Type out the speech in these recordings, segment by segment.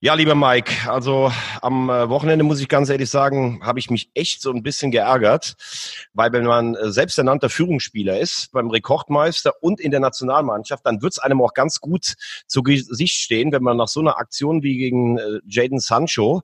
Ja, lieber Mike, also am äh, Wochenende muss ich ganz ehrlich sagen, habe ich mich echt so ein bisschen geärgert, weil wenn man äh, selbsternannter Führungsspieler ist, beim Rekordmeister und in der Nationalmannschaft, dann wird es einem auch ganz gut zu Gesicht stehen, wenn man nach so einer Aktion wie gegen äh, Jaden Sancho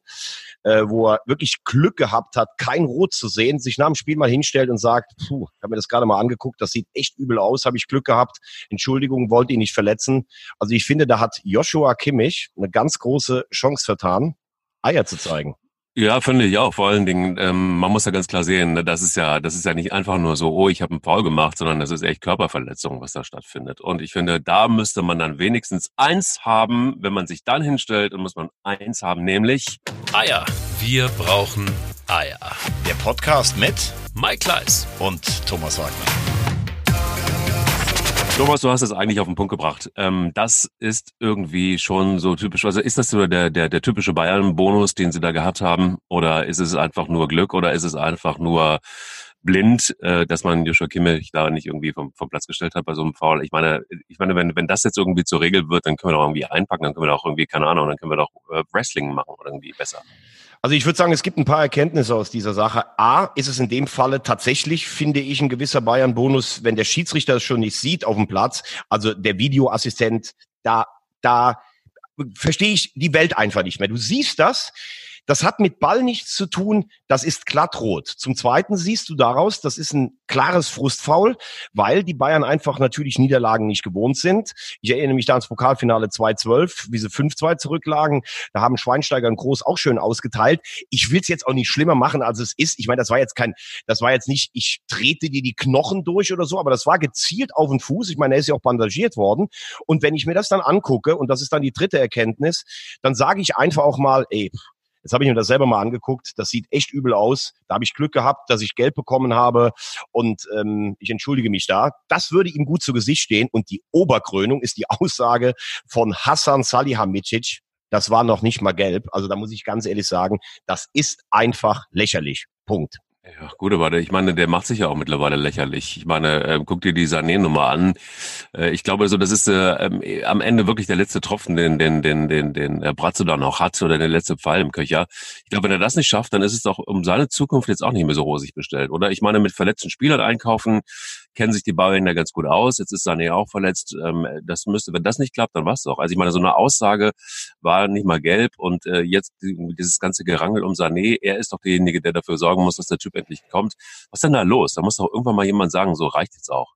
wo er wirklich Glück gehabt hat, kein Rot zu sehen, sich nach dem Spiel mal hinstellt und sagt, puh, ich habe mir das gerade mal angeguckt, das sieht echt übel aus, habe ich Glück gehabt, Entschuldigung, wollte ihn nicht verletzen. Also ich finde, da hat Joshua Kimmich eine ganz große Chance vertan, Eier zu zeigen. Ja, finde ich auch. Vor allen Dingen, ähm, man muss ja ganz klar sehen, ne, das ist ja, das ist ja nicht einfach nur so, oh, ich habe einen Foul gemacht, sondern das ist echt Körperverletzung, was da stattfindet. Und ich finde, da müsste man dann wenigstens eins haben, wenn man sich dann hinstellt, und muss man eins haben, nämlich Eier. Wir brauchen Eier. Der Podcast mit Mike Kleiss und Thomas Wagner. Thomas, du hast es eigentlich auf den Punkt gebracht. Ähm, das ist irgendwie schon so typisch. Also ist das so der, der, der typische Bayern-Bonus, den sie da gehabt haben? Oder ist es einfach nur Glück? Oder ist es einfach nur blind, äh, dass man Joshua Kimmich da nicht irgendwie vom, vom Platz gestellt hat bei so einem Foul? Ich meine, ich meine, wenn, wenn das jetzt irgendwie zur Regel wird, dann können wir doch irgendwie einpacken, dann können wir doch irgendwie, keine Ahnung, dann können wir doch äh, Wrestling machen oder irgendwie besser. Also ich würde sagen, es gibt ein paar Erkenntnisse aus dieser Sache. A, ist es in dem Falle tatsächlich, finde ich, ein gewisser Bayern-Bonus, wenn der Schiedsrichter es schon nicht sieht auf dem Platz, also der Videoassistent, da, da verstehe ich die Welt einfach nicht mehr. Du siehst das, das hat mit Ball nichts zu tun, das ist glattrot. Zum Zweiten siehst du daraus, das ist ein klares Frustfaul, weil die Bayern einfach natürlich Niederlagen nicht gewohnt sind. Ich erinnere mich da ans Pokalfinale 2-12, wie sie 5-2 zurücklagen. Da haben Schweinsteiger und Groß auch schön ausgeteilt. Ich will es jetzt auch nicht schlimmer machen, als es ist. Ich meine, das war jetzt kein, das war jetzt nicht, ich trete dir die Knochen durch oder so, aber das war gezielt auf den Fuß. Ich meine, er ist ja auch bandagiert worden. Und wenn ich mir das dann angucke, und das ist dann die dritte Erkenntnis, dann sage ich einfach auch mal, ey, Jetzt habe ich mir das selber mal angeguckt. Das sieht echt übel aus. Da habe ich Glück gehabt, dass ich Geld bekommen habe und ähm, ich entschuldige mich da. Das würde ihm gut zu Gesicht stehen. Und die Oberkrönung ist die Aussage von Hassan Salihamidzic. Das war noch nicht mal gelb. Also da muss ich ganz ehrlich sagen, das ist einfach lächerlich. Punkt. Ja, gut, aber ich meine, der macht sich ja auch mittlerweile lächerlich. Ich meine, äh, guck dir die Sané-Nummer an. Äh, ich glaube, so das ist äh, ähm, am Ende wirklich der letzte Tropfen, den den den den den äh, Bratzo dann auch hat oder der letzte Pfeil im Köcher. Ich glaube, wenn er das nicht schafft, dann ist es doch um seine Zukunft jetzt auch nicht mehr so rosig bestellt, oder? Ich meine, mit verletzten Spielern einkaufen, kennen sich die Bayern ja ganz gut aus. Jetzt ist Sané auch verletzt. Ähm, das müsste, wenn das nicht klappt, dann war's doch. Also ich meine, so eine Aussage war nicht mal gelb und äh, jetzt dieses ganze Gerangel um Sané, er ist doch derjenige, der dafür sorgen muss, dass der Typ endlich kommt. Was ist denn da los? Da muss doch irgendwann mal jemand sagen, so reicht jetzt auch.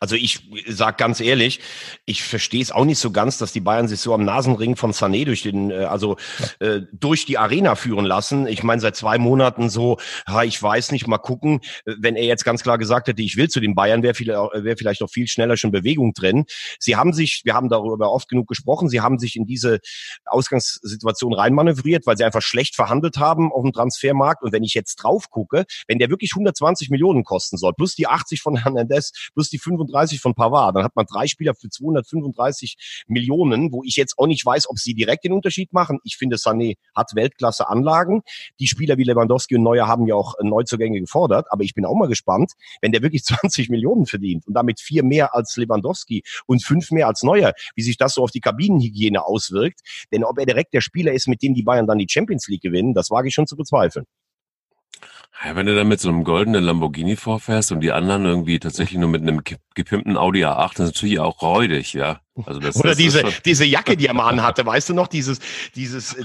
Also ich sag ganz ehrlich, ich verstehe es auch nicht so ganz, dass die Bayern sich so am Nasenring von Sané durch den, äh, also äh, durch die Arena führen lassen. Ich meine, seit zwei Monaten so, ha, ich weiß nicht, mal gucken. Wenn er jetzt ganz klar gesagt hätte, ich will zu den Bayern, wäre vielleicht, wär vielleicht auch viel schneller schon Bewegung drin. Sie haben sich, wir haben darüber oft genug gesprochen, sie haben sich in diese Ausgangssituation reinmanövriert, weil sie einfach schlecht verhandelt haben auf dem Transfermarkt. Und wenn ich jetzt drauf gucke, wenn der wirklich 120 Millionen kosten soll, plus die 80 von Hernandez, plus die 35 von Pavard. Dann hat man drei Spieler für 235 Millionen, wo ich jetzt auch nicht weiß, ob sie direkt den Unterschied machen. Ich finde, Sané hat Weltklasse Anlagen. Die Spieler wie Lewandowski und Neuer haben ja auch Neuzugänge gefordert. Aber ich bin auch mal gespannt, wenn der wirklich 20 Millionen verdient und damit vier mehr als Lewandowski und fünf mehr als Neuer, wie sich das so auf die Kabinenhygiene auswirkt. Denn ob er direkt der Spieler ist, mit dem die Bayern dann die Champions League gewinnen, das wage ich schon zu bezweifeln. Ja, wenn du dann mit so einem goldenen Lamborghini vorfährst und die anderen irgendwie tatsächlich nur mit einem gepimpten Audi A8, das ist natürlich auch räudig, ja. Also das, Oder das diese, diese Jacke, die er mal anhatte, weißt du noch, dieses, dieses, äh,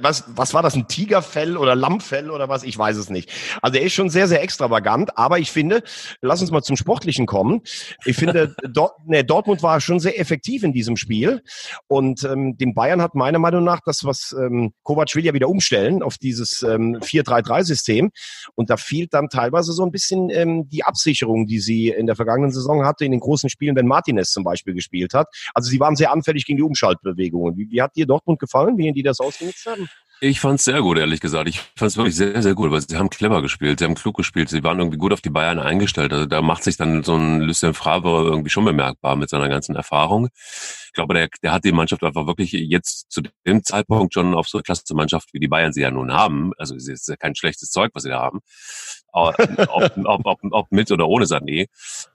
was, was war das, ein Tigerfell oder Lammfell oder was? Ich weiß es nicht. Also er ist schon sehr, sehr extravagant, aber ich finde, lass uns mal zum Sportlichen kommen. Ich finde, Dort, ne, Dortmund war schon sehr effektiv in diesem Spiel und ähm, dem Bayern hat meiner Meinung nach das, was ähm, Kovac will ja wieder umstellen auf dieses ähm, 4-3-3-System und da fehlt dann teilweise so ein bisschen ähm, die Absicherung, die sie in der vergangenen Saison hatte, in den großen Spielen, wenn Martinez zum Beispiel gespielt hat hat. Also sie waren sehr anfällig gegen die Umschaltbewegungen. Wie, wie hat dir Dortmund gefallen, wie die das ausgenutzt haben? Ich fand es sehr gut, ehrlich gesagt. Ich fand es wirklich sehr, sehr gut, weil sie haben clever gespielt, sie haben klug gespielt, sie waren irgendwie gut auf die Bayern eingestellt. Also da macht sich dann so ein Lucien Favre irgendwie schon bemerkbar mit seiner ganzen Erfahrung. Glaube, der, der hat die Mannschaft einfach wirklich jetzt zu dem Zeitpunkt schon auf so eine Klasse Mannschaft, wie die Bayern sie ja nun haben. Also es ist ja kein schlechtes Zeug, was sie da haben. ob, ob, ob, ob mit oder ohne Sané,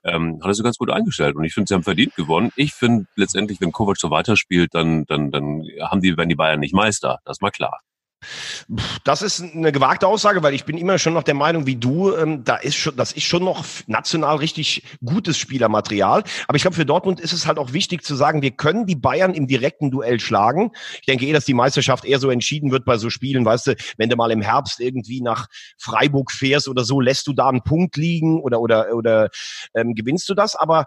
ähm, hat er sie ganz gut eingestellt. Und ich finde, sie haben verdient gewonnen. Ich finde letztendlich, wenn Kovac so weiterspielt, dann, dann, dann haben die, wenn die Bayern nicht Meister. Das ist mal klar. Das ist eine gewagte Aussage, weil ich bin immer schon noch der Meinung wie du, ähm, da ist schon, das ist schon noch national richtig gutes Spielermaterial. Aber ich glaube, für Dortmund ist es halt auch wichtig zu sagen, wir können die Bayern im direkten Duell schlagen. Ich denke eh, dass die Meisterschaft eher so entschieden wird bei so Spielen, weißt du, wenn du mal im Herbst irgendwie nach Freiburg fährst oder so, lässt du da einen Punkt liegen oder oder oder ähm, gewinnst du das. Aber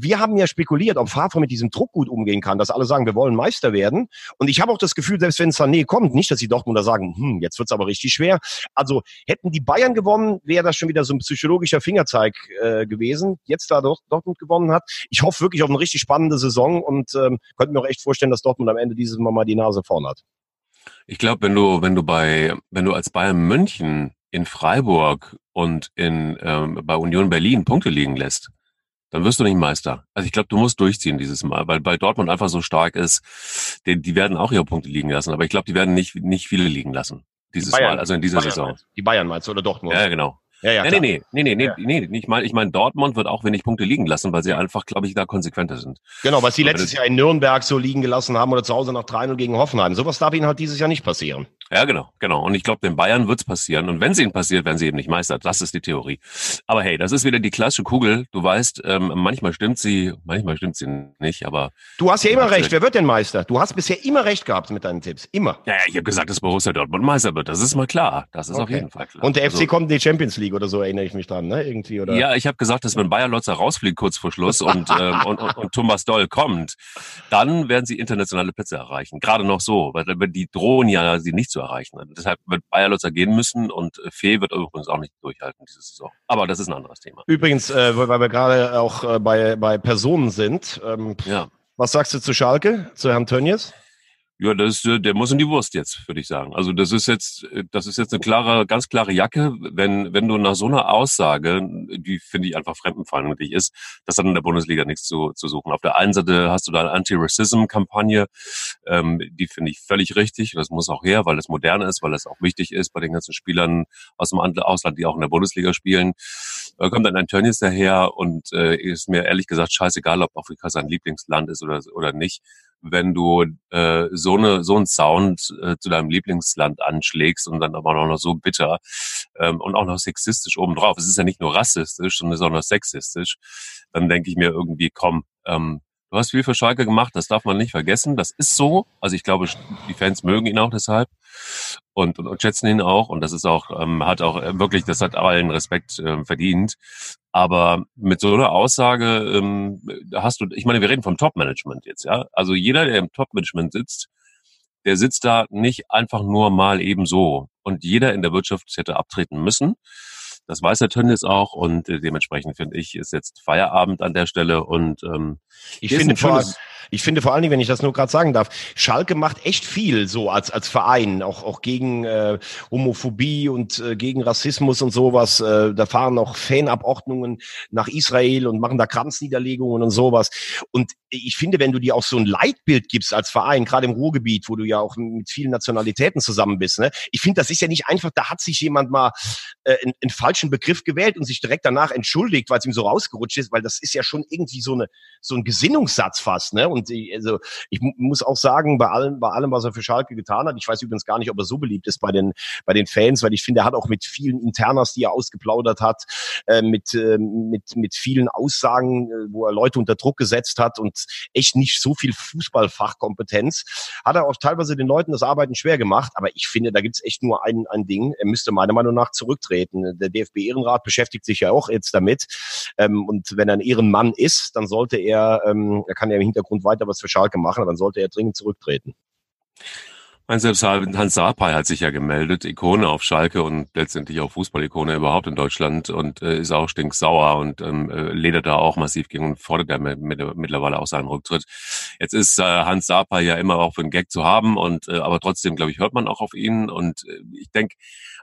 wir haben ja spekuliert, ob Favre mit diesem Druck gut umgehen kann, dass alle sagen, wir wollen Meister werden. Und ich habe auch das Gefühl, selbst wenn Sané kommt, nicht, dass die Dortmunder sagen, hm, jetzt wird's aber richtig schwer. Also hätten die Bayern gewonnen, wäre das schon wieder so ein psychologischer Fingerzeig äh, gewesen. Jetzt da Dortmund gewonnen hat. Ich hoffe wirklich auf eine richtig spannende Saison und ähm, könnte mir auch echt vorstellen, dass Dortmund am Ende dieses Mal mal die Nase vorn hat. Ich glaube, wenn du, wenn du bei, wenn du als Bayern München in Freiburg und in ähm, bei Union Berlin Punkte liegen lässt, dann wirst du nicht Meister. Also ich glaube, du musst durchziehen dieses Mal, weil bei Dortmund einfach so stark ist, die, die werden auch ihre Punkte liegen lassen, aber ich glaube, die werden nicht, nicht viele liegen lassen dieses Bayern, Mal, also in dieser Bayern Saison. Meinst. Die Bayern meinst du oder Dortmund? Ja, genau. Ja, ja, nee, nee, nee, nee, nee, nee, nee, ich meine, ich mein, Dortmund wird auch wenig Punkte liegen lassen, weil sie einfach, glaube ich, da konsequenter sind. Genau, was sie letztes Jahr in Nürnberg so liegen gelassen haben oder zu Hause nach 3-0 gegen Hoffenheim. Sowas darf ihnen halt dieses Jahr nicht passieren. Ja, genau, genau. Und ich glaube, den Bayern wird's passieren. Und wenn es ihnen passiert, werden sie eben nicht Meister. Das ist die Theorie. Aber hey, das ist wieder die klassische Kugel. Du weißt, ähm, manchmal stimmt sie, manchmal stimmt sie nicht, aber. Du hast ja immer recht. Wer wird denn Meister? Du hast bisher immer recht gehabt mit deinen Tipps. Immer. Ja, ja ich habe gesagt, dass Borussia Dortmund Meister wird. Das ist mal klar. Das ist okay. auf jeden Fall klar. Und der FC also, kommt in die Champions League oder so, erinnere ich mich dran, ne? Irgendwie, oder? Ja, ich habe gesagt, dass wenn Bayer Lotzer rausfliegt kurz vor Schluss und, ähm, und, und, und Thomas Doll kommt, dann werden sie internationale Plätze erreichen. Gerade noch so, weil die drohen ja, sie nicht zu erreichen. Deshalb wird Bayer Lutzer gehen müssen und äh, Fee wird übrigens auch nicht durchhalten diese Saison. Aber das ist ein anderes Thema. Übrigens, äh, weil wir gerade auch äh, bei, bei Personen sind, ähm, ja. was sagst du zu Schalke, zu Herrn Tönnies? Ja, das, äh, der muss in die Wurst jetzt, würde ich sagen. Also das ist jetzt, äh, das ist jetzt eine klare, ganz klare Jacke, wenn, wenn du nach so einer Aussage, die finde ich einfach fremdenfeindlich ist, das hat in der Bundesliga nichts zu, zu suchen. Auf der einen Seite hast du da eine Anti-Racism-Kampagne, ähm, die finde ich völlig richtig. Das muss auch her, weil es modern ist, weil es auch wichtig ist bei den ganzen Spielern aus dem Ausland, die auch in der Bundesliga spielen. Da kommt dann ein Tönnies daher und äh, ist mir ehrlich gesagt scheißegal, ob Afrika sein Lieblingsland ist oder, oder nicht wenn du äh, so eine so einen Sound äh, zu deinem Lieblingsland anschlägst und dann aber auch noch so bitter ähm, und auch noch sexistisch obendrauf. Es ist ja nicht nur rassistisch, sondern auch noch sexistisch. Dann denke ich mir irgendwie, komm, ähm, du hast viel für Schalke gemacht, das darf man nicht vergessen. Das ist so. Also ich glaube, die Fans mögen ihn auch deshalb und, und, und schätzen ihn auch. Und das ist auch, ähm, hat auch äh, wirklich, das hat allen Respekt äh, verdient. Aber mit so einer Aussage ähm, hast du, ich meine, wir reden vom Top-Management jetzt, ja. Also jeder, der im Top-Management sitzt, der sitzt da nicht einfach nur mal eben so. Und jeder in der Wirtschaft hätte abtreten müssen. Das weiß der Tönnies auch und äh, dementsprechend finde ich, ist jetzt Feierabend an der Stelle und ähm, ich finde vor, ich finde vor allen Dingen, wenn ich das nur gerade sagen darf, Schalke macht echt viel so als als Verein, auch auch gegen äh, Homophobie und äh, gegen Rassismus und sowas. Äh, da fahren auch Fanabordnungen nach Israel und machen da Kranzniederlegungen und sowas. Und ich finde, wenn du dir auch so ein Leitbild gibst als Verein, gerade im Ruhrgebiet, wo du ja auch mit vielen Nationalitäten zusammen bist, ne, ich finde, das ist ja nicht einfach. Da hat sich jemand mal äh, einen, einen falschen Begriff gewählt und sich direkt danach entschuldigt, weil es ihm so rausgerutscht ist, weil das ist ja schon irgendwie so eine so ein Gesinnungssatz fast, ne? Und ich, also ich muss auch sagen, bei allem, bei allem, was er für Schalke getan hat, ich weiß übrigens gar nicht, ob er so beliebt ist bei den bei den Fans, weil ich finde, er hat auch mit vielen Internas, die er ausgeplaudert hat, äh, mit äh, mit mit vielen Aussagen, äh, wo er Leute unter Druck gesetzt hat und echt nicht so viel Fußballfachkompetenz, hat er auch teilweise den Leuten das Arbeiten schwer gemacht. Aber ich finde, da gibt's echt nur ein ein Ding. Er müsste meiner Meinung nach zurücktreten. Der DFB-Ehrenrat beschäftigt sich ja auch jetzt damit. Ähm, und wenn er ein Ehrenmann ist, dann sollte er, ähm, er kann ja im Hintergrund weiter was für Schalke machen, dann sollte er dringend zurücktreten. Mein selbst Hans Sapai hat sich ja gemeldet, Ikone auf Schalke und letztendlich auch Fußballikone überhaupt in Deutschland und äh, ist auch stinksauer und ähm, äh, ledert da auch massiv gegen und fordert mit, mittlerweile auch seinen Rücktritt. Jetzt ist äh, Hans Sapai ja immer auch für einen Gag zu haben und äh, aber trotzdem, glaube ich, hört man auch auf ihn und äh, ich denke,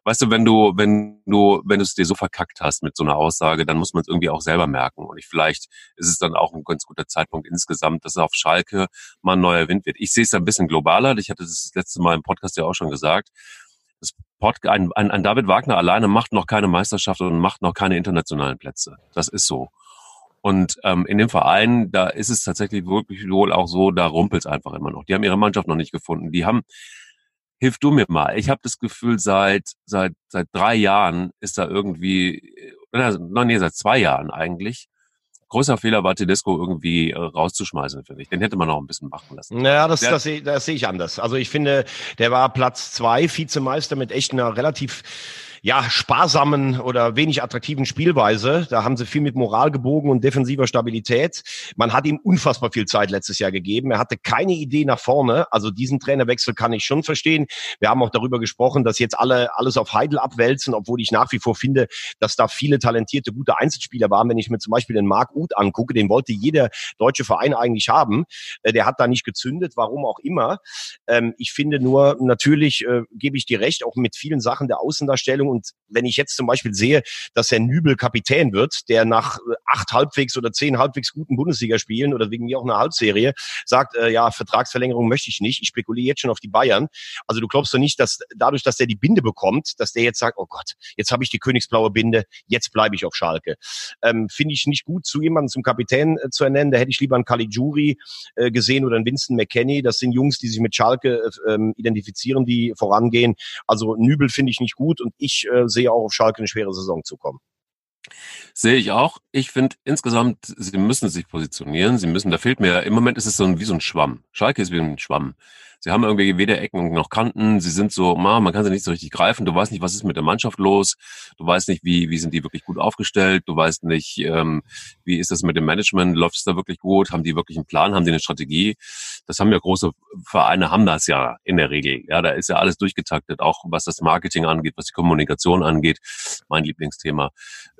weißt du, wenn du, wenn du, wenn du es dir so verkackt hast mit so einer Aussage, dann muss man es irgendwie auch selber merken. Und ich, vielleicht ist es dann auch ein ganz guter Zeitpunkt insgesamt, dass auf Schalke mal ein neuer Wind wird. Ich sehe es ein bisschen globaler. Ich hatte das, das letzte Mal im Podcast ja auch schon gesagt. Pod, ein, ein, ein David Wagner alleine macht noch keine Meisterschaft und macht noch keine internationalen Plätze. Das ist so. Und ähm, in dem Verein, da ist es tatsächlich wirklich wohl auch so, da rumpelt es einfach immer noch. Die haben ihre Mannschaft noch nicht gefunden. Die haben hilf du mir mal. Ich habe das Gefühl, seit seit seit drei Jahren ist da irgendwie, also, nee, seit zwei Jahren eigentlich. Großer Fehler war Tedesco irgendwie äh, rauszuschmeißen, finde ich. Den hätte man noch ein bisschen machen lassen. Naja, das, das, das, das sehe ich anders. Also ich finde, der war Platz zwei, Vizemeister mit echt einer relativ ja, sparsamen oder wenig attraktiven Spielweise. Da haben sie viel mit Moral gebogen und defensiver Stabilität. Man hat ihm unfassbar viel Zeit letztes Jahr gegeben. Er hatte keine Idee nach vorne. Also diesen Trainerwechsel kann ich schon verstehen. Wir haben auch darüber gesprochen, dass jetzt alle alles auf Heidel abwälzen, obwohl ich nach wie vor finde, dass da viele talentierte, gute Einzelspieler waren. Wenn ich mir zum Beispiel den Marc Uth angucke, den wollte jeder deutsche Verein eigentlich haben. Äh, der hat da nicht gezündet, warum auch immer. Ähm, ich finde nur, natürlich äh, gebe ich dir recht, auch mit vielen Sachen der Außendarstellung und wenn ich jetzt zum Beispiel sehe, dass Herr Nübel Kapitän wird, der nach äh, acht halbwegs oder zehn halbwegs guten Bundesligaspielen oder wegen mir auch einer Halbserie sagt, äh, ja, Vertragsverlängerung möchte ich nicht, ich spekuliere jetzt schon auf die Bayern. Also du glaubst doch nicht, dass dadurch, dass der die Binde bekommt, dass der jetzt sagt, oh Gott, jetzt habe ich die königsblaue Binde, jetzt bleibe ich auf Schalke. Ähm, Finde ich nicht gut, zu jemandem zum Kapitän äh, zu ernennen. Da hätte ich lieber einen Caligiuri äh, gesehen oder einen Winston McKenney. Das sind Jungs, die sich mit Schalke äh, ähm, identifizieren, die vorangehen. Also Nübel finde ich nicht gut und ich äh, sehe auch auf Schalke eine schwere Saison zu kommen. Sehe ich auch. Ich finde insgesamt, sie müssen sich positionieren. Sie müssen, da fehlt mir, im Moment ist es so ein, wie so ein Schwamm. Schalke ist wie ein Schwamm. Sie haben irgendwie weder Ecken noch Kanten. Sie sind so, man kann sie nicht so richtig greifen. Du weißt nicht, was ist mit der Mannschaft los. Du weißt nicht, wie, wie sind die wirklich gut aufgestellt. Du weißt nicht, ähm, wie ist das mit dem Management. Läuft es da wirklich gut? Haben die wirklich einen Plan? Haben die eine Strategie? Das haben ja große Vereine, haben das ja in der Regel. Ja, da ist ja alles durchgetaktet, auch was das Marketing angeht, was die Kommunikation angeht. Mein Lieblingsthema.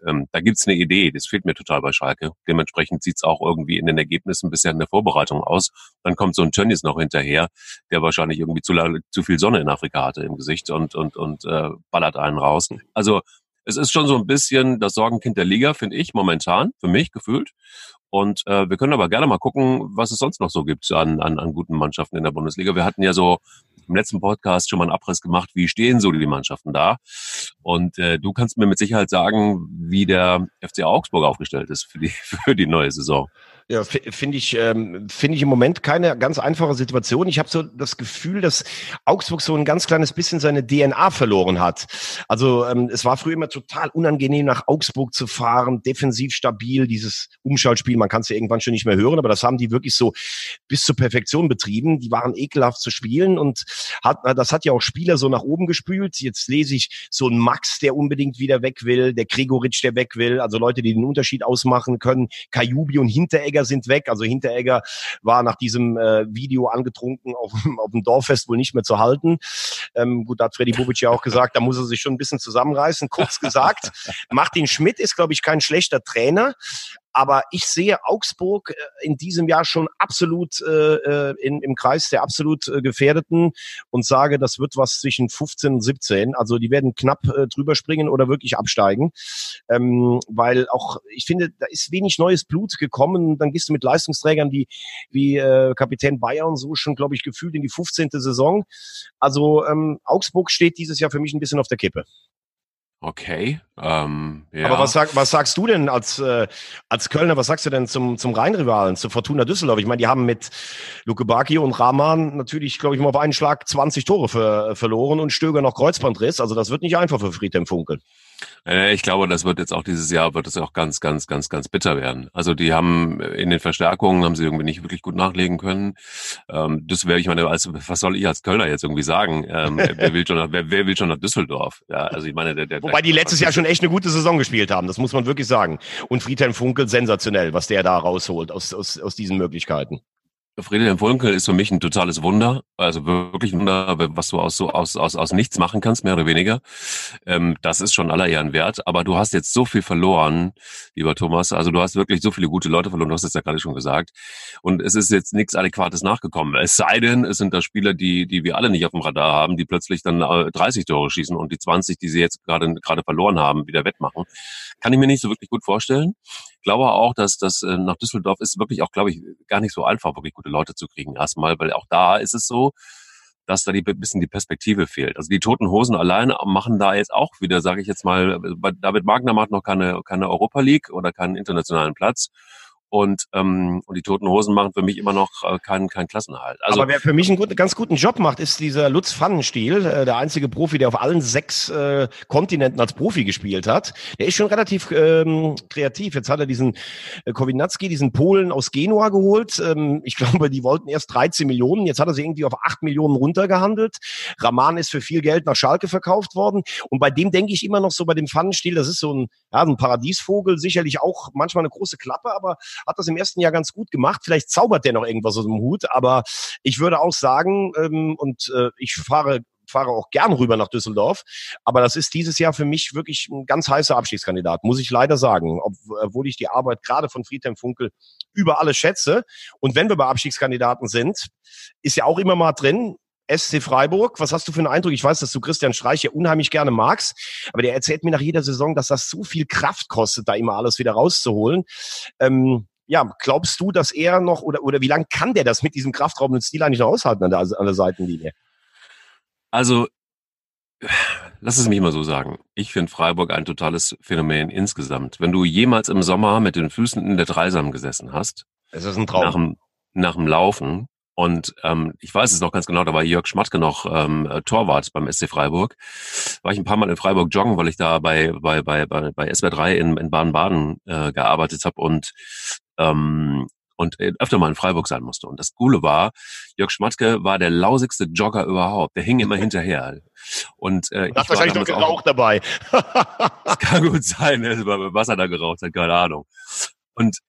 Ähm, da gibt's eine Idee. Das fehlt mir total bei Schalke. Dementsprechend sieht's auch irgendwie in den Ergebnissen bisher in der Vorbereitung aus. Dann kommt so ein Tönnies noch hinterher, der wahrscheinlich irgendwie zu, zu viel Sonne in Afrika hatte im Gesicht und, und, und äh, ballert einen raus. Also es ist schon so ein bisschen das Sorgenkind der Liga, finde ich, momentan, für mich gefühlt. Und äh, wir können aber gerne mal gucken, was es sonst noch so gibt an, an, an guten Mannschaften in der Bundesliga. Wir hatten ja so im letzten Podcast schon mal einen Abriss gemacht, wie stehen so die Mannschaften da. Und äh, du kannst mir mit Sicherheit sagen, wie der FC Augsburg aufgestellt ist für die, für die neue Saison. Ja, finde ich, ähm, finde ich im Moment keine ganz einfache Situation. Ich habe so das Gefühl, dass Augsburg so ein ganz kleines bisschen seine DNA verloren hat. Also ähm, es war früher immer total unangenehm, nach Augsburg zu fahren, defensiv stabil, dieses Umschaltspiel, man kann es ja irgendwann schon nicht mehr hören, aber das haben die wirklich so bis zur Perfektion betrieben. Die waren ekelhaft zu spielen und hat, das hat ja auch Spieler so nach oben gespült. Jetzt lese ich so einen Max, der unbedingt wieder weg will, der Gregoritsch, der weg will, also Leute, die den Unterschied ausmachen können, Kajubi und Hinteregger Hinteregger sind weg. Also Hinteregger war nach diesem äh, Video angetrunken auf, auf dem Dorffest wohl nicht mehr zu halten. Ähm, gut, da hat Freddy Bobic ja auch gesagt, da muss er sich schon ein bisschen zusammenreißen. Kurz gesagt, Martin Schmidt ist, glaube ich, kein schlechter Trainer, aber ich sehe Augsburg äh, in diesem Jahr schon absolut äh, äh, in, im Kreis der absolut äh, Gefährdeten und sage, das wird was zwischen 15 und 17. Also die werden knapp äh, drüber springen oder wirklich absteigen. Ähm, weil auch, ich finde, da ist wenig neues Blut gekommen. Dann gehst du mit Leistungsträgern wie, wie äh, Kapitän Bayern so schon, glaube ich, gefühlt in die 15. Saison. Also ähm, Augsburg steht dieses Jahr für mich ein bisschen auf der Kippe. Okay. Ähm, ja. Aber was, sag, was sagst du denn als, äh, als Kölner, was sagst du denn zum, zum Rheinrivalen, zu Fortuna Düsseldorf? Ich meine, die haben mit Luke Baki und Rahman natürlich, glaube ich, mal auf einen Schlag 20 Tore für, verloren und Stöger noch Kreuzbandriss. Also das wird nicht einfach für Friedhelm Funkel. Äh, ich glaube, das wird jetzt auch dieses Jahr, wird es auch ganz, ganz, ganz, ganz bitter werden. Also die haben in den Verstärkungen, haben sie irgendwie nicht wirklich gut nachlegen können. Ähm, das wäre, ich meine, als, was soll ich als Kölner jetzt irgendwie sagen? Ähm, wer, will schon nach, wer, wer will schon nach Düsseldorf? Ja, also ich meine, der, der, Wobei die letztes Jahr schon echt eine gute Saison gespielt haben, das muss man wirklich sagen. Und Friedhelm Funkel sensationell, was der da rausholt aus, aus, aus diesen Möglichkeiten. Friedhelm Funkel ist für mich ein totales Wunder, also wirklich ein Wunder, was du aus so aus aus aus nichts machen kannst, mehr oder weniger. Ähm, das ist schon aller Ehren wert. Aber du hast jetzt so viel verloren, lieber Thomas. Also du hast wirklich so viele gute Leute verloren. Du hast es ja gerade schon gesagt. Und es ist jetzt nichts Adäquates nachgekommen. Es sei denn, es sind da Spieler, die die wir alle nicht auf dem Radar haben, die plötzlich dann 30 äh, Tore schießen und die 20, die sie jetzt gerade gerade verloren haben, wieder wettmachen. Kann ich mir nicht so wirklich gut vorstellen glaube auch, dass das äh, nach Düsseldorf ist wirklich auch, glaube ich, gar nicht so einfach, wirklich gute Leute zu kriegen erstmal, weil auch da ist es so, dass da die bisschen die Perspektive fehlt. Also die Toten Hosen allein machen da jetzt auch wieder, sage ich jetzt mal, David Wagner macht noch keine keine Europa League oder keinen internationalen Platz und, ähm, und die Toten Hosen machen für mich immer noch äh, keinen keinen Klassenhalt. Also, Aber wer für mich einen gut, ganz guten Job macht, ist dieser Lutz Pfannenstiel, äh, der einzige Profi, der auf allen sechs äh, Kontinenten als Profi gespielt hat. Der ist schon relativ ähm, kreativ. Jetzt hat er diesen äh, Kowinacki, diesen Polen aus Genua geholt. Ähm, ich glaube, die wollten erst 13 Millionen. Jetzt hat er sie irgendwie auf 8 Millionen runtergehandelt. Raman ist für viel Geld nach Schalke verkauft worden. Und bei dem denke ich immer noch so bei dem Pfannenstiel, das ist so ein, ja, ein Paradiesvogel, sicherlich auch manchmal eine große Klappe, aber hat das im ersten Jahr ganz gut gemacht. Vielleicht zaubert der noch irgendwas aus dem Hut, aber ich würde auch sagen, ähm, und äh, ich fahre fahre auch gern rüber nach Düsseldorf. Aber das ist dieses Jahr für mich wirklich ein ganz heißer Abstiegskandidat, muss ich leider sagen. Obwohl ich die Arbeit gerade von Friedhelm Funkel über alles schätze. Und wenn wir bei Abstiegskandidaten sind, ist ja auch immer mal drin, SC Freiburg. Was hast du für einen Eindruck? Ich weiß, dass du Christian Streich ja unheimlich gerne magst, aber der erzählt mir nach jeder Saison, dass das so viel Kraft kostet, da immer alles wieder rauszuholen. Ähm, ja, glaubst du, dass er noch oder, oder wie lange kann der das mit diesem kraftraubenden Stil eigentlich noch aushalten an der, an der Seitenlinie? Also, lass es mich mal so sagen. Ich finde Freiburg ein totales Phänomen insgesamt. Wenn du jemals im Sommer mit den Füßen in der Dreisam gesessen hast, es ist ein Traum. Nach dem, nach dem Laufen, und ähm, ich weiß es noch ganz genau, da war Jörg Schmatke noch ähm, Torwart beim SC Freiburg. War ich ein paar Mal in Freiburg joggen, weil ich da bei, bei, bei, bei, bei SWR3 in, in Baden-Baden äh, gearbeitet habe und ähm, und öfter mal in Freiburg sein musste. Und das Coole war, Jörg Schmatke war der lausigste Jogger überhaupt. Der hing immer hinterher. Und äh, ich wahrscheinlich noch geraucht auch, dabei. das kann gut sein, ne? was er da geraucht hat, keine Ahnung. Und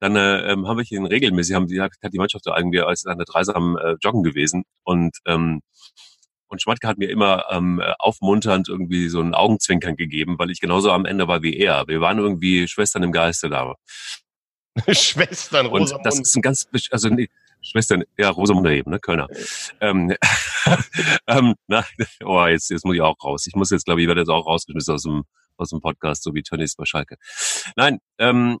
dann äh, haben wir hier regelmäßig, haben die, hat die Mannschaft so irgendwie als eine Dreisam äh, joggen gewesen und ähm, und Schmatke hat mir immer ähm, aufmunternd irgendwie so ein Augenzwinkern gegeben, weil ich genauso am Ende war wie er. Wir waren irgendwie Schwestern im Geiste da. Schwestern Rosamunde. Und das ist ein ganz, also nee, Schwestern, ja, Rosamunde eben, ne, Kölner. ähm, ähm, na, oh, jetzt, jetzt muss ich auch raus. Ich muss jetzt, glaube ich, werde jetzt auch rausgeschmissen aus dem, aus dem Podcast, so wie Tönnies bei Schalke. Nein, ähm,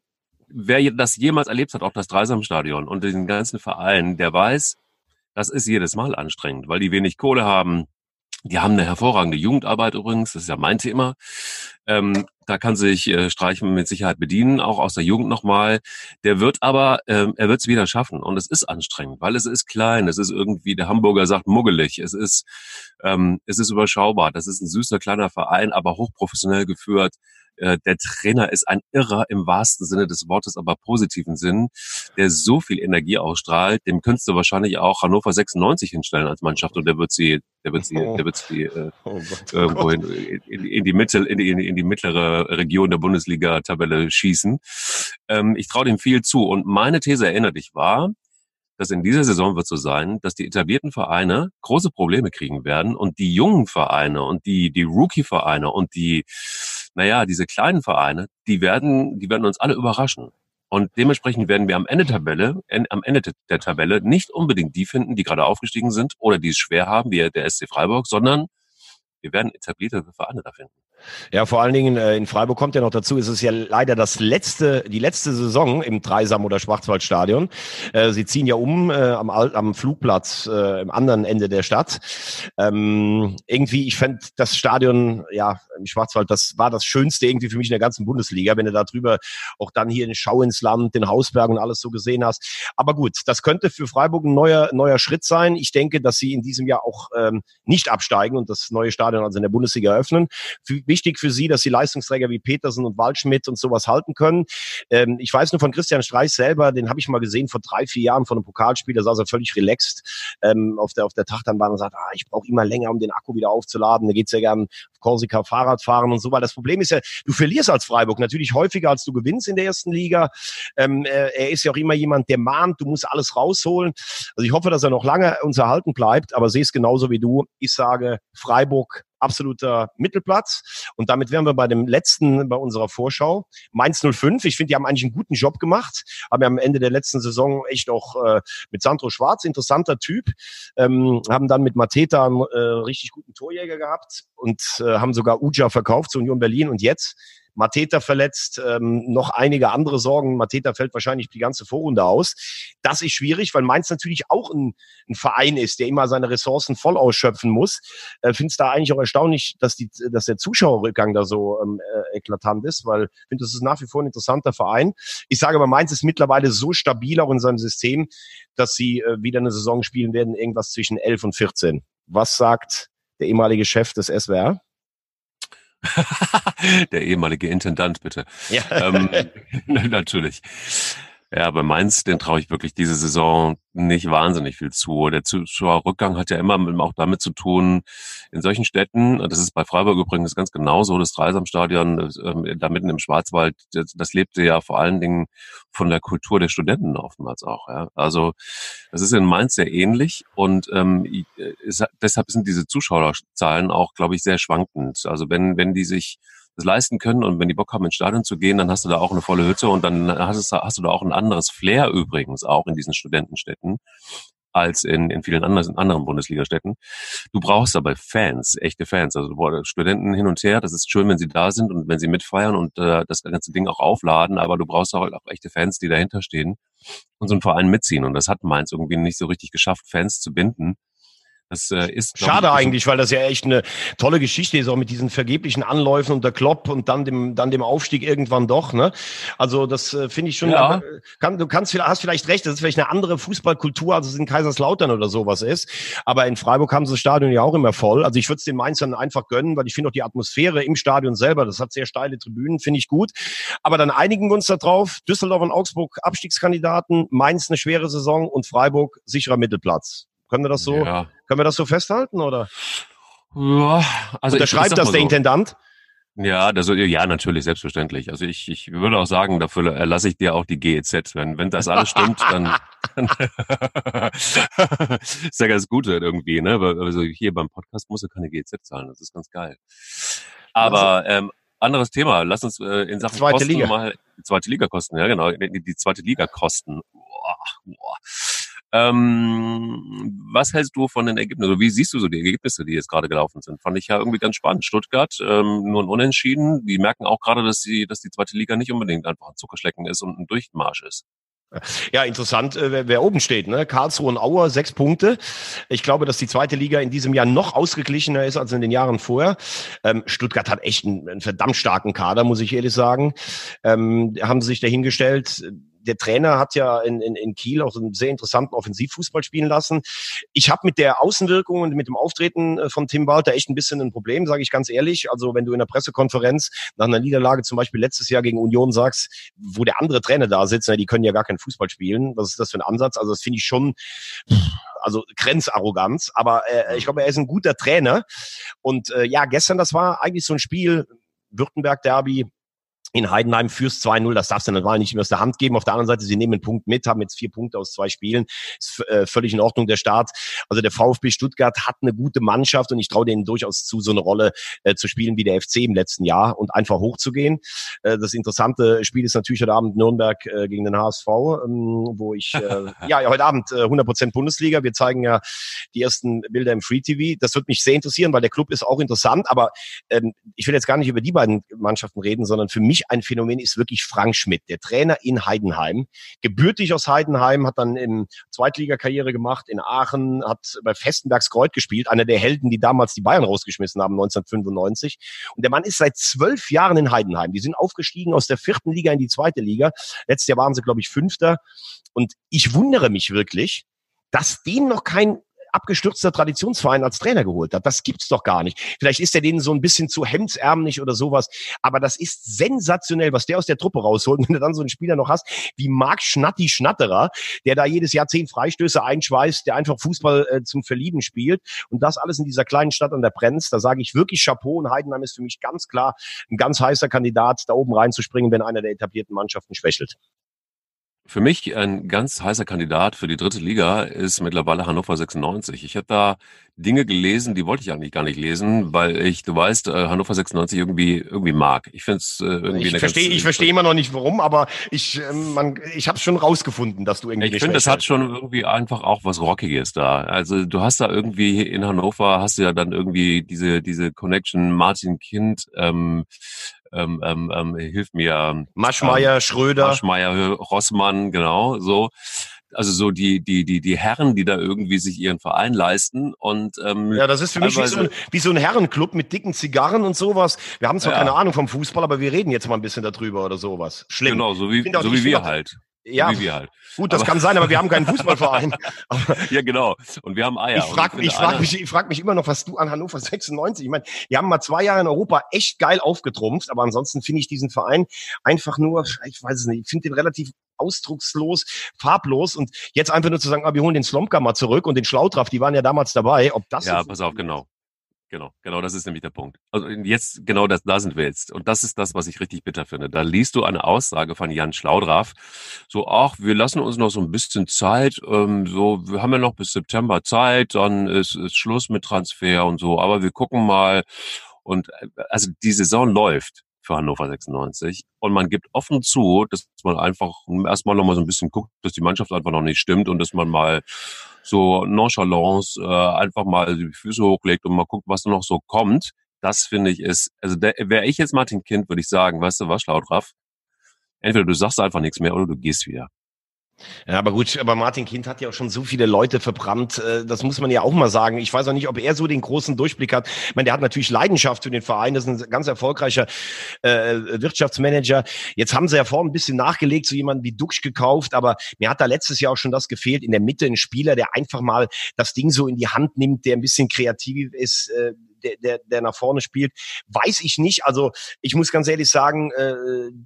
wer das jemals erlebt hat, auch das Dreisamstadion und den ganzen Verein, der weiß, das ist jedes Mal anstrengend, weil die wenig Kohle haben. Die haben eine hervorragende Jugendarbeit übrigens, das ist ja mein Thema. Ähm, da kann sich äh, Streichen mit Sicherheit bedienen, auch aus der Jugend nochmal. Der wird aber, ähm, er wird es wieder schaffen. Und es ist anstrengend, weil es ist klein, es ist irgendwie, der Hamburger sagt, muggelig, es ist, ähm, es ist überschaubar. Das ist ein süßer kleiner Verein, aber hochprofessionell geführt. Äh, der Trainer ist ein Irrer im wahrsten Sinne des Wortes, aber positiven Sinn, der so viel Energie ausstrahlt, dem könntest du wahrscheinlich auch Hannover 96 hinstellen als Mannschaft und der wird sie, der wird sie, der wird sie äh, oh oh irgendwo in, in, in, die Mitte, in die, in die mittlere Region der Bundesliga-Tabelle schießen. Ähm, ich traue dem viel zu und meine These erinnert dich war, dass in dieser Saison wird so sein, dass die etablierten Vereine große Probleme kriegen werden und die jungen Vereine und die, die Rookie-Vereine und die, naja, diese kleinen Vereine, die werden, die werden uns alle überraschen. Und dementsprechend werden wir am Ende Tabelle, am Ende der Tabelle nicht unbedingt die finden, die gerade aufgestiegen sind oder die es schwer haben, wie der SC Freiburg, sondern wir werden etablierte Vereine da finden. Ja, vor allen Dingen äh, in Freiburg kommt ja noch dazu, es ist ja leider das letzte, die letzte Saison im Dreisam- oder Schwarzwaldstadion. Äh, sie ziehen ja um äh, am, am Flugplatz äh, im anderen Ende der Stadt. Ähm, irgendwie, ich fände das Stadion, ja, im Schwarzwald, das war das Schönste irgendwie für mich in der ganzen Bundesliga, wenn du da drüber auch dann hier in Schau ins Land, den Hausberg und alles so gesehen hast. Aber gut, das könnte für Freiburg ein neuer, neuer Schritt sein. Ich denke, dass sie in diesem Jahr auch ähm, nicht absteigen und das neue Stadion also in der Bundesliga eröffnen. Für, wichtig für sie, dass sie Leistungsträger wie Petersen und Waldschmidt und sowas halten können. Ähm, ich weiß nur von Christian Streich selber, den habe ich mal gesehen vor drei, vier Jahren von einem Pokalspiel, da saß er völlig relaxed ähm, auf der, auf der Tachtanbahn und sagt, ah, ich brauche immer länger, um den Akku wieder aufzuladen. Da geht's ja gern Korsika Fahrrad fahren und so, weil das Problem ist ja, du verlierst als Freiburg natürlich häufiger, als du gewinnst in der ersten Liga. Ähm, äh, er ist ja auch immer jemand, der mahnt, du musst alles rausholen. Also ich hoffe, dass er noch lange uns erhalten bleibt, aber sehe es genauso wie du. Ich sage Freiburg absoluter Mittelplatz. Und damit wären wir bei dem letzten, bei unserer Vorschau. Mainz 05, ich finde, die haben eigentlich einen guten Job gemacht, haben ja am Ende der letzten Saison echt auch äh, mit Sandro Schwarz, interessanter Typ, ähm, haben dann mit Mateta einen äh, richtig guten Torjäger gehabt und äh, haben sogar Uja verkauft zu Union Berlin und jetzt Mateta verletzt, ähm, noch einige andere Sorgen. Mateta fällt wahrscheinlich die ganze Vorrunde aus. Das ist schwierig, weil Mainz natürlich auch ein, ein Verein ist, der immer seine Ressourcen voll ausschöpfen muss. Äh, Finde es da eigentlich auch erstaunlich, dass, die, dass der Zuschauerrückgang da so ähm, äh, eklatant ist, weil ich finde, das ist nach wie vor ein interessanter Verein. Ich sage aber, Mainz ist mittlerweile so stabil auch in seinem System, dass sie äh, wieder eine Saison spielen werden, irgendwas zwischen 11 und 14. Was sagt der ehemalige Chef des SWR? Der ehemalige Intendant, bitte. Ja. Ähm, natürlich. Ja, bei Mainz, den traue ich wirklich diese Saison nicht wahnsinnig viel zu. Der Zuschauerrückgang hat ja immer auch damit zu tun, in solchen Städten, das ist bei Freiburg übrigens ganz genauso, das Dreisamstadion äh, da mitten im Schwarzwald, das, das lebte ja vor allen Dingen von der Kultur der Studenten oftmals auch. Ja. Also das ist in Mainz sehr ähnlich und ähm, ist, deshalb sind diese Zuschauerzahlen auch, glaube ich, sehr schwankend. Also wenn, wenn die sich leisten können und wenn die Bock haben, ins Stadion zu gehen, dann hast du da auch eine volle Hütte und dann hast, du, hast du da auch ein anderes Flair übrigens auch in diesen Studentenstädten als in, in vielen anderen, anderen Bundesliga-Städten. Du brauchst aber Fans, echte Fans. Also Studenten hin und her, das ist schön, wenn sie da sind und wenn sie mitfeiern und äh, das ganze Ding auch aufladen, aber du brauchst auch, auch echte Fans, die dahinter stehen und so einen Verein mitziehen. Und das hat Mainz irgendwie nicht so richtig geschafft, Fans zu binden. Das äh, ist schade ich, eigentlich, weil das ja echt eine tolle Geschichte ist, auch mit diesen vergeblichen Anläufen unter Klopp und dann dem dann dem Aufstieg irgendwann doch. Ne? Also das äh, finde ich schon. Ja. Äh, kann, du kannst hast vielleicht recht, das ist vielleicht eine andere Fußballkultur, als es in Kaiserslautern oder sowas ist. Aber in Freiburg haben sie das Stadion ja auch immer voll. Also ich würde es den Mainzern einfach gönnen, weil ich finde auch die Atmosphäre im Stadion selber, das hat sehr steile Tribünen, finde ich gut. Aber dann einigen wir uns darauf: Düsseldorf und Augsburg Abstiegskandidaten, Mainz eine schwere Saison und Freiburg sicherer Mittelplatz. Können wir das so, ja. Können wir das so festhalten oder? Ja, also Unterschreibt das der so. Intendant? Ja, das, ja, natürlich, selbstverständlich. Also ich, ich würde auch sagen, dafür erlasse ich dir auch die GEZ. Wenn, wenn das alles stimmt, dann, dann ist ja ganz gut irgendwie, ne? Also hier beim Podcast muss er keine GEZ zahlen. Das ist ganz geil. Aber ähm, anderes Thema. Lass uns äh, in Sachen zweite Kosten Liga. mal zweite Liga kosten. Ja, genau. Die, die zweite Liga kosten. Boah, boah. Ähm, was hältst du von den Ergebnissen? Also wie siehst du so die Ergebnisse, die jetzt gerade gelaufen sind? Fand ich ja irgendwie ganz spannend. Stuttgart, ähm, nur ein Unentschieden. Die merken auch gerade, dass die, dass die zweite Liga nicht unbedingt einfach ein Zuckerschlecken ist und ein Durchmarsch ist. Ja, interessant, äh, wer, wer oben steht. Ne? Karlsruhe und Auer, sechs Punkte. Ich glaube, dass die zweite Liga in diesem Jahr noch ausgeglichener ist als in den Jahren vorher. Ähm, Stuttgart hat echt einen, einen, verdammt starken Kader, muss ich ehrlich sagen. Ähm, haben sie sich dahingestellt der Trainer hat ja in, in, in Kiel auch einen sehr interessanten Offensivfußball spielen lassen. Ich habe mit der Außenwirkung und mit dem Auftreten äh, von Tim Walter echt ein bisschen ein Problem, sage ich ganz ehrlich. Also wenn du in der Pressekonferenz nach einer Niederlage zum Beispiel letztes Jahr gegen Union sagst, wo der andere Trainer da sitzt, na, die können ja gar keinen Fußball spielen. Was ist das für ein Ansatz? Also das finde ich schon also Grenzarroganz, aber äh, ich glaube, er ist ein guter Trainer. Und äh, ja, gestern, das war eigentlich so ein Spiel, Württemberg-Derby, in Heidenheim fürs 2-0, das darfst du normal nicht mehr aus der Hand geben. Auf der anderen Seite, sie nehmen einen Punkt mit, haben jetzt vier Punkte aus zwei Spielen. Ist äh, völlig in Ordnung der Start. Also der VfB Stuttgart hat eine gute Mannschaft und ich traue denen durchaus zu, so eine Rolle äh, zu spielen wie der FC im letzten Jahr und einfach hochzugehen. Äh, das interessante Spiel ist natürlich heute Abend Nürnberg äh, gegen den HSV, ähm, wo ich, äh, ja, heute Abend äh, 100% Bundesliga. Wir zeigen ja die ersten Bilder im Free TV. Das wird mich sehr interessieren, weil der Club ist auch interessant, aber ähm, ich will jetzt gar nicht über die beiden Mannschaften reden, sondern für mich ein Phänomen ist wirklich Frank Schmidt, der Trainer in Heidenheim. Gebürtig aus Heidenheim, hat dann in Zweitligakarriere gemacht, in Aachen, hat bei Festenbergs Kreuz gespielt, einer der Helden, die damals die Bayern rausgeschmissen haben, 1995. Und der Mann ist seit zwölf Jahren in Heidenheim. Die sind aufgestiegen aus der vierten Liga in die zweite Liga. Letztes Jahr waren sie, glaube ich, Fünfter. Und ich wundere mich wirklich, dass denen noch kein abgestürzter Traditionsverein als Trainer geholt hat. Das gibt's doch gar nicht. Vielleicht ist er denen so ein bisschen zu hemdsärmlich oder sowas, aber das ist sensationell, was der aus der Truppe rausholt. Wenn du dann so einen Spieler noch hast wie Marc Schnatti Schnatterer, der da jedes Jahr zehn Freistöße einschweißt, der einfach Fußball äh, zum Verlieben spielt und das alles in dieser kleinen Stadt an der Brenz, da sage ich wirklich Chapeau und Heidenheim ist für mich ganz klar ein ganz heißer Kandidat, da oben reinzuspringen, wenn einer der etablierten Mannschaften schwächelt. Für mich ein ganz heißer Kandidat für die dritte Liga ist mittlerweile Hannover 96. Ich habe da Dinge gelesen, die wollte ich eigentlich gar nicht lesen, weil ich, du weißt, äh, Hannover 96 irgendwie irgendwie mag. Ich finde es äh, irgendwie. Ich verstehe, ich verstehe immer noch nicht warum, aber ich, äh, man, ich habe schon rausgefunden, dass du irgendwie. Ich finde, das hat schon irgendwie einfach auch was Rockiges da. Also du hast da irgendwie in Hannover hast du ja dann irgendwie diese diese Connection Martin Kind. Ähm, ähm, ähm, ähm, hilft mir. Maschmeier, ähm, Schröder. Maschmeier, Rossmann, genau, so. Also so die, die, die, die Herren, die da irgendwie sich ihren Verein leisten. Und, ähm, ja, das ist für mich wie so, ein, wie so ein Herrenclub mit dicken Zigarren und sowas. Wir haben zwar ja. keine Ahnung vom Fußball, aber wir reden jetzt mal ein bisschen darüber oder sowas. Schlimm. Genau, so wie, so wie wir halt. Ja, wie wir halt. gut, das aber, kann sein, aber wir haben keinen Fußballverein. ja, genau. Und wir haben Eier. Ich frage ich frag mich, ich frag mich immer noch, was du an Hannover 96, ich meine, wir haben mal zwei Jahre in Europa echt geil aufgetrumpft, aber ansonsten finde ich diesen Verein einfach nur, ich weiß es nicht, ich finde den relativ ausdruckslos, farblos und jetzt einfach nur zu sagen, ah, wir holen den Slomka mal zurück und den Schlautraff, die waren ja damals dabei, ob das Ja, pass auf, genau. Genau, genau, das ist nämlich der Punkt. Also jetzt, genau das, da sind wir jetzt. Und das ist das, was ich richtig bitter finde. Da liest du eine Aussage von Jan Schlaudraff, so, ach, wir lassen uns noch so ein bisschen Zeit, ähm, so, wir haben ja noch bis September Zeit, dann ist, ist Schluss mit Transfer und so, aber wir gucken mal. Und äh, also die Saison läuft für Hannover 96. Und man gibt offen zu, dass man einfach erstmal nochmal so ein bisschen guckt, dass die Mannschaft einfach noch nicht stimmt und dass man mal so nonchalance äh, einfach mal die Füße hochlegt und mal guckt, was noch so kommt. Das finde ich ist, also wäre ich jetzt Martin Kind, würde ich sagen, weißt du was, Schlaudraff? Entweder du sagst einfach nichts mehr oder du gehst wieder. Ja, aber gut, aber Martin Kind hat ja auch schon so viele Leute verbrannt. Äh, das muss man ja auch mal sagen. Ich weiß auch nicht, ob er so den großen Durchblick hat. Ich meine, der hat natürlich Leidenschaft für den Verein. Das ist ein ganz erfolgreicher äh, Wirtschaftsmanager. Jetzt haben sie ja vorhin ein bisschen nachgelegt, so jemanden wie Duxch gekauft. Aber mir hat da letztes Jahr auch schon das gefehlt. In der Mitte ein Spieler, der einfach mal das Ding so in die Hand nimmt, der ein bisschen kreativ ist, äh, der, der, der nach vorne spielt, weiß ich nicht. Also ich muss ganz ehrlich sagen, äh,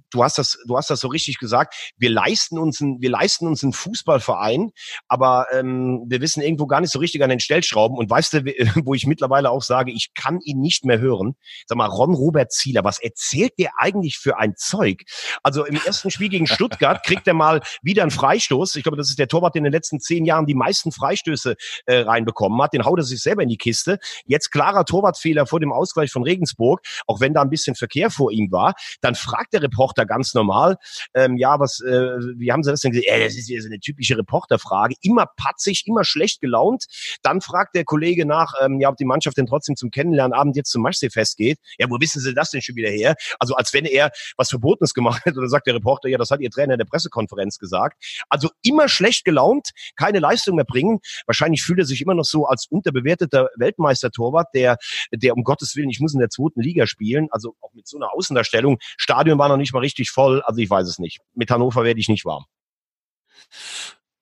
du hast das, du hast das so richtig gesagt. Wir leisten uns, ein, wir leisten uns einen Fußballverein, aber ähm, wir wissen irgendwo gar nicht so richtig an den Stellschrauben. Und weißt du, wo ich mittlerweile auch sage, ich kann ihn nicht mehr hören. Sag mal, Ron Robert Zieler, was erzählt der eigentlich für ein Zeug? Also im ersten Spiel gegen Stuttgart kriegt er mal wieder einen Freistoß. Ich glaube, das ist der Torwart, der in den letzten zehn Jahren die meisten Freistöße äh, reinbekommen hat. Den haut er sich selber in die Kiste. Jetzt klarer Torwart Torwartfehler vor dem Ausgleich von Regensburg, auch wenn da ein bisschen Verkehr vor ihm war, dann fragt der Reporter ganz normal, ähm, ja, was, äh, wie haben Sie das denn gesehen? Äh, das ist ja so eine typische Reporterfrage, immer patzig, immer schlecht gelaunt. Dann fragt der Kollege nach, ähm, ja, ob die Mannschaft denn trotzdem zum Kennenlernabend jetzt zum Maschsee-Fest geht. Ja, wo wissen Sie das denn schon wieder her? Also als wenn er was Verbotenes gemacht hätte. Oder sagt der Reporter, ja, das hat Ihr Trainer in der Pressekonferenz gesagt. Also immer schlecht gelaunt, keine Leistung mehr bringen. Wahrscheinlich fühlt er sich immer noch so als unterbewerteter Weltmeister-Torwart, der der um Gottes Willen, ich muss in der zweiten Liga spielen, also auch mit so einer Außendarstellung. Stadion war noch nicht mal richtig voll, also ich weiß es nicht. Mit Hannover werde ich nicht warm.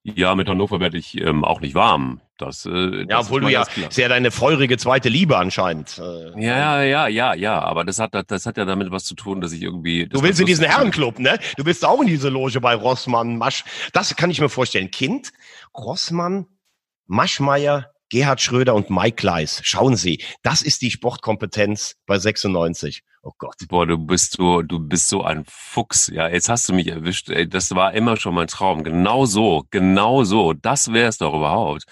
Ja, mit Hannover werde ich ähm, auch nicht warm. Das, äh, ja, obwohl du ja sehr deine feurige zweite Liebe anscheinend. Äh, ja, ja, ja, ja, aber das hat das hat ja damit was zu tun, dass ich irgendwie. Du willst in diesen Herrenclub, ne? Du bist auch in diese Loge bei Rossmann, Masch. Das kann ich mir vorstellen. Kind, Rossmann, Maschmeier, Gerhard Schröder und Mike Kleiss. Schauen Sie, das ist die Sportkompetenz bei 96. Oh Gott. Boah, du bist so, du bist so ein Fuchs. Ja, jetzt hast du mich erwischt. Ey, das war immer schon mein Traum. Genau so, genau so. Das wäre es doch überhaupt.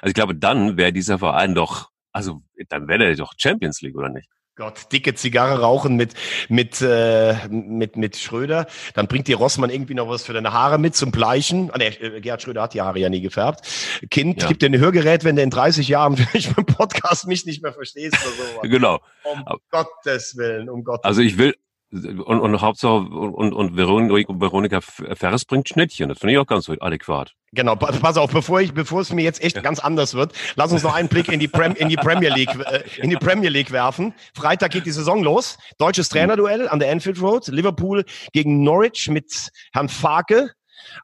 Also ich glaube, dann wäre dieser Verein doch, also dann wäre der doch Champions League, oder nicht? Gott, dicke Zigarre rauchen mit, mit, äh, mit, mit Schröder. Dann bringt dir Rossmann irgendwie noch was für deine Haare mit zum Bleichen. Ah, nee, äh, Gerhard Schröder hat die Haare ja nie gefärbt. Kind, ja. gib dir ein Hörgerät, wenn du in 30 Jahren vielleicht beim Podcast mich nicht mehr verstehst oder so. Genau. Um Gottes Willen, um Gottes Also ich will, und, und Hauptsache, und, und Veronika Ferres bringt Schnittchen. Das finde ich auch ganz adäquat. Genau, pass auf, bevor ich, bevor es mir jetzt echt ganz anders wird, lass uns noch einen Blick in die, Prem, in die Premier League, äh, in die Premier League werfen. Freitag geht die Saison los. Deutsches Trainerduell an der Anfield Road. Liverpool gegen Norwich mit Herrn Farke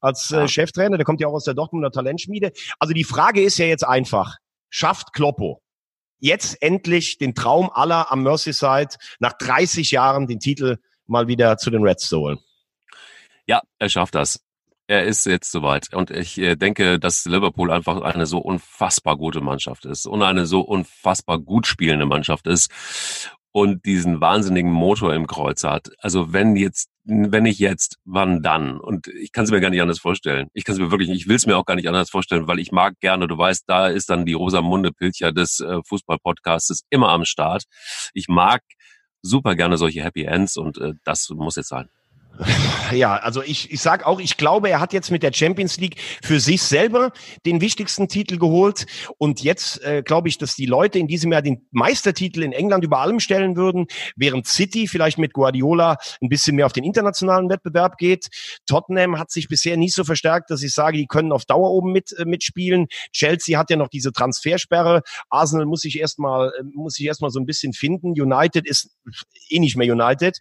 als äh, Cheftrainer. Der kommt ja auch aus der Dortmunder Talentschmiede. Also die Frage ist ja jetzt einfach. schafft Kloppo jetzt endlich den Traum aller am Merseyside nach 30 Jahren den Titel mal wieder zu den Reds zu holen. Ja, er schafft das. Er ist jetzt soweit. Und ich äh, denke, dass Liverpool einfach eine so unfassbar gute Mannschaft ist und eine so unfassbar gut spielende Mannschaft ist und diesen wahnsinnigen Motor im Kreuz hat. Also wenn jetzt, wenn nicht jetzt, wann dann? Und ich kann es mir gar nicht anders vorstellen. Ich kann es mir wirklich, ich will es mir auch gar nicht anders vorstellen, weil ich mag gerne, du weißt, da ist dann die Rosamunde Pilcher des äh, Fußballpodcasts immer am Start. Ich mag super gerne solche Happy Ends und äh, das muss jetzt sein. Ja, also ich, ich sag auch, ich glaube, er hat jetzt mit der Champions League für sich selber den wichtigsten Titel geholt. Und jetzt äh, glaube ich, dass die Leute in diesem Jahr den Meistertitel in England über allem stellen würden, während City vielleicht mit Guardiola ein bisschen mehr auf den internationalen Wettbewerb geht. Tottenham hat sich bisher nicht so verstärkt, dass ich sage, die können auf Dauer oben mit, äh, mitspielen. Chelsea hat ja noch diese Transfersperre. Arsenal muss sich erstmal, äh, muss sich erstmal so ein bisschen finden. United ist eh nicht mehr United.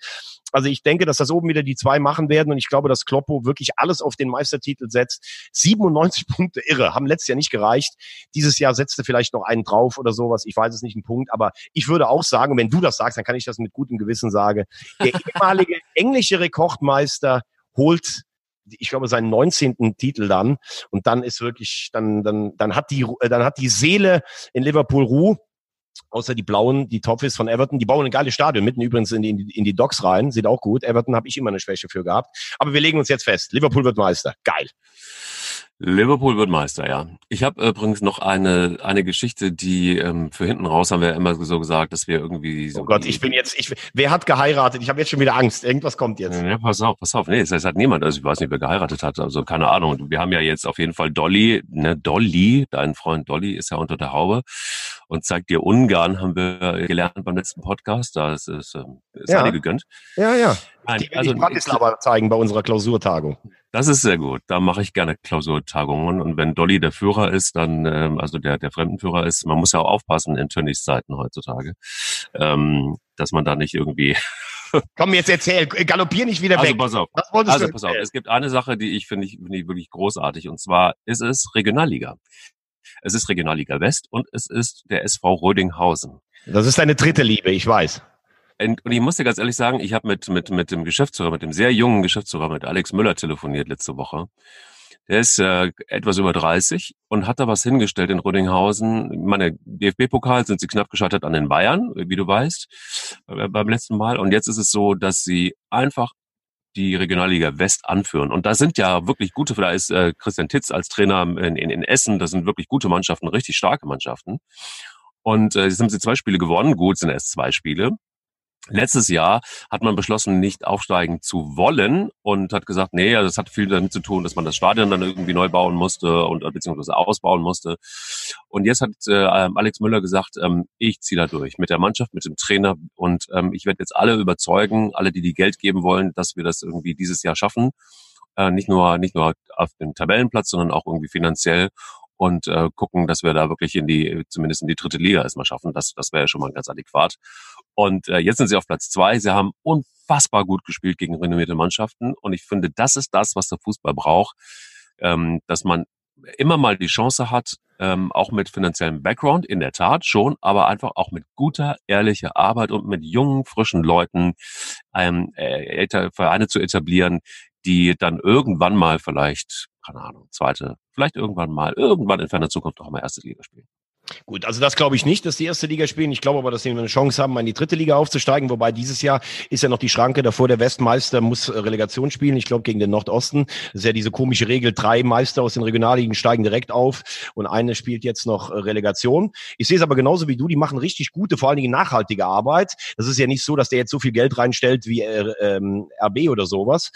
Also ich denke, dass das oben wieder die zwei machen werden und ich glaube, dass Kloppo wirklich alles auf den Meistertitel setzt. 97 Punkte irre, haben letztes Jahr nicht gereicht. Dieses Jahr setzte vielleicht noch einen drauf oder sowas. Ich weiß es nicht, ein Punkt. Aber ich würde auch sagen, wenn du das sagst, dann kann ich das mit gutem Gewissen sagen. Der ehemalige englische Rekordmeister holt ich glaube, seinen 19. Titel dann. Und dann ist wirklich, dann, dann, dann hat die, dann hat die Seele in Liverpool Ruhe außer die blauen, die Toffees von Everton. Die bauen ein geiles Stadion, mitten übrigens in die, in die Docks rein. Sieht auch gut. Everton habe ich immer eine Schwäche für gehabt. Aber wir legen uns jetzt fest. Liverpool wird Meister. Geil. Liverpool wird Meister, ja. Ich habe übrigens noch eine eine Geschichte, die ähm, für hinten raus haben wir immer so gesagt, dass wir irgendwie so. Oh Gott, ich bin jetzt, ich, wer hat geheiratet? Ich habe jetzt schon wieder Angst. Irgendwas kommt jetzt. Ja, pass auf, pass auf. Nee, es hat niemand. Also ich weiß nicht, wer geheiratet hat. Also keine Ahnung. Wir haben ja jetzt auf jeden Fall Dolly, ne, Dolly, dein Freund Dolly ist ja unter der Haube und zeigt dir Ungarn, haben wir gelernt beim letzten Podcast. Da ist, ist, ähm, ist ja. gegönnt. Ja, ja. Nein, die also, ich Bratislava zeigen bei unserer Klausurtagung. Das ist sehr gut. Da mache ich gerne Klausurtagungen. Und wenn Dolly der Führer ist, dann, ähm, also der, der Fremdenführer ist, man muss ja auch aufpassen in Tönnies Zeiten heutzutage, ähm, dass man da nicht irgendwie. Komm, jetzt erzähl, galoppier nicht wieder also, weg. Pass auf. also pass auf. Es gibt eine Sache, die ich finde ich, finde ich wirklich großartig. Und zwar ist es Regionalliga. Es ist Regionalliga West und es ist der SV Rödinghausen. Das ist deine dritte Liebe, ich weiß. Und ich muss dir ganz ehrlich sagen, ich habe mit, mit, mit dem Geschäftsführer, mit dem sehr jungen Geschäftsführer, mit Alex Müller telefoniert letzte Woche. Der ist äh, etwas über 30 und hat da was hingestellt in Rödinghausen. Meine DFB-Pokal sind sie knapp gescheitert an den Bayern, wie du weißt, äh, beim letzten Mal. Und jetzt ist es so, dass sie einfach die Regionalliga West anführen. Und da sind ja wirklich gute, da ist äh, Christian Titz als Trainer in, in, in Essen, das sind wirklich gute Mannschaften, richtig starke Mannschaften. Und äh, jetzt haben sie zwei Spiele gewonnen, gut sind erst zwei Spiele. Letztes Jahr hat man beschlossen, nicht aufsteigen zu wollen und hat gesagt, nee, also das hat viel damit zu tun, dass man das Stadion dann irgendwie neu bauen musste und äh, beziehungsweise ausbauen musste. Und jetzt hat äh, Alex Müller gesagt, ähm, ich ziehe da durch mit der Mannschaft, mit dem Trainer und ähm, ich werde jetzt alle überzeugen, alle, die die Geld geben wollen, dass wir das irgendwie dieses Jahr schaffen. Äh, nicht nur nicht nur auf dem Tabellenplatz, sondern auch irgendwie finanziell und äh, gucken, dass wir da wirklich in die, zumindest in die dritte Liga erstmal schaffen. Das, das wäre ja schon mal ganz adäquat. Und äh, jetzt sind sie auf Platz zwei. Sie haben unfassbar gut gespielt gegen renommierte Mannschaften. Und ich finde, das ist das, was der Fußball braucht, ähm, dass man immer mal die Chance hat, ähm, auch mit finanziellem Background, in der Tat schon, aber einfach auch mit guter, ehrlicher Arbeit und mit jungen, frischen Leuten ähm, äh, Vereine zu etablieren, die dann irgendwann mal vielleicht, keine Ahnung, zweite, vielleicht irgendwann mal, irgendwann in ferner Zukunft auch mal erste Liga spielen. Gut, also das glaube ich nicht, dass die erste Liga spielen. Ich glaube aber, dass sie eine Chance haben, in die dritte Liga aufzusteigen. Wobei dieses Jahr ist ja noch die Schranke davor. Der Westmeister muss äh, Relegation spielen. Ich glaube gegen den Nordosten. Das ist ja diese komische Regel. Drei Meister aus den Regionalligen steigen direkt auf und eine spielt jetzt noch äh, Relegation. Ich sehe es aber genauso wie du. Die machen richtig gute, vor allen Dingen nachhaltige Arbeit. Das ist ja nicht so, dass der jetzt so viel Geld reinstellt wie äh, ähm, RB oder sowas,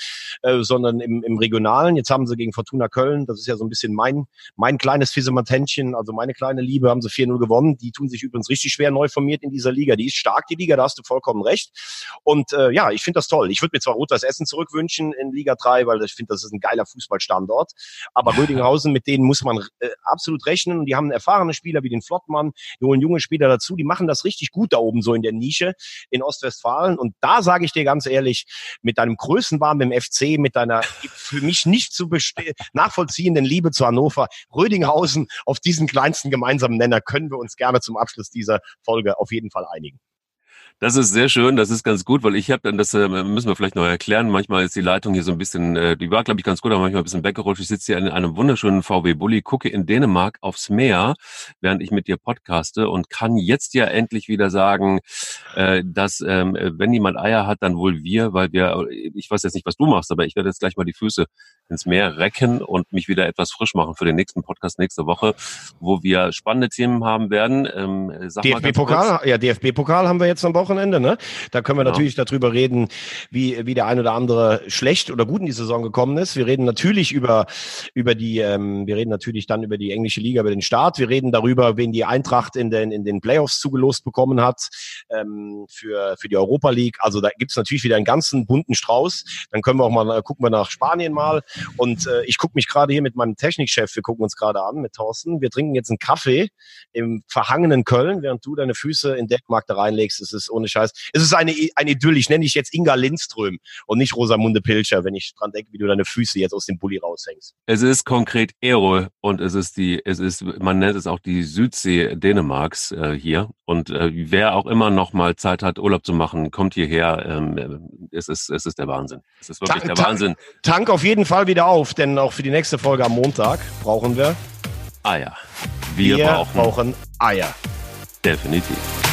sondern im, im Regionalen. Jetzt haben sie gegen Fortuna Köln. Das ist ja so ein bisschen mein mein kleines Fisematentchen, also meine kleine Liebe haben sie 4-0 gewonnen. Die tun sich übrigens richtig schwer neu formiert in dieser Liga. Die ist stark, die Liga, da hast du vollkommen recht. Und äh, ja, ich finde das toll. Ich würde mir zwar Rot-Weiß Essen zurückwünschen in Liga 3, weil ich finde, das ist ein geiler Fußballstandort. Aber Rödinghausen, mit denen muss man äh, absolut rechnen. Und die haben erfahrene Spieler wie den Flottmann, die holen junge Spieler dazu. Die machen das richtig gut da oben so in der Nische in Ostwestfalen. Und da sage ich dir ganz ehrlich, mit deinem Größenwahn beim FC, mit deiner für mich nicht zu nachvollziehenden Liebe zu Hannover, Rödinghausen auf diesen kleinsten gemeinsamen Nenner können wir uns gerne zum Abschluss dieser Folge auf jeden Fall einigen. Das ist sehr schön, das ist ganz gut, weil ich habe dann, das äh, müssen wir vielleicht noch erklären, manchmal ist die Leitung hier so ein bisschen, äh, die war glaube ich ganz gut, aber manchmal ein bisschen weggerutscht. Ich sitze hier in einem wunderschönen VW Bulli, gucke in Dänemark aufs Meer, während ich mit dir podcaste und kann jetzt ja endlich wieder sagen, äh, dass ähm, wenn jemand Eier hat, dann wohl wir, weil wir, ich weiß jetzt nicht, was du machst, aber ich werde jetzt gleich mal die Füße ins Meer recken und mich wieder etwas frisch machen für den nächsten Podcast nächste Woche, wo wir spannende Themen haben werden. Ähm, DFB-Pokal, ja, DFB-Pokal haben wir jetzt am Wochenende, ne? Da können wir genau. natürlich darüber reden, wie, wie der ein oder andere schlecht oder gut in die Saison gekommen ist. Wir reden natürlich über, über die, ähm, wir reden natürlich dann über die englische Liga, über den Start. Wir reden darüber, wen die Eintracht in den, in den Playoffs zugelost bekommen hat, ähm, für, für die Europa League. Also da gibt's natürlich wieder einen ganzen bunten Strauß. Dann können wir auch mal, gucken wir nach Spanien mal. Und äh, ich gucke mich gerade hier mit meinem Technikchef, wir gucken uns gerade an mit Thorsten. Wir trinken jetzt einen Kaffee im verhangenen Köln, während du deine Füße in Dänemark da reinlegst. Es ist ohne Scheiß. Es ist eine, eine Idylle. Ich nenne dich jetzt Inga Lindström und nicht Rosamunde Pilcher, wenn ich dran denke, wie du deine Füße jetzt aus dem Bulli raushängst. Es ist konkret Ero und es ist die, es ist, man nennt es auch die Südsee Dänemarks äh, hier. Und äh, wer auch immer noch mal Zeit hat, Urlaub zu machen, kommt hierher. Ähm, es ist, es ist der Wahnsinn. Es ist wirklich Tank, der Wahnsinn. Tank auf jeden Fall wieder auf, denn auch für die nächste Folge am Montag brauchen wir Eier. Wir, wir brauchen, brauchen Eier. Definitiv.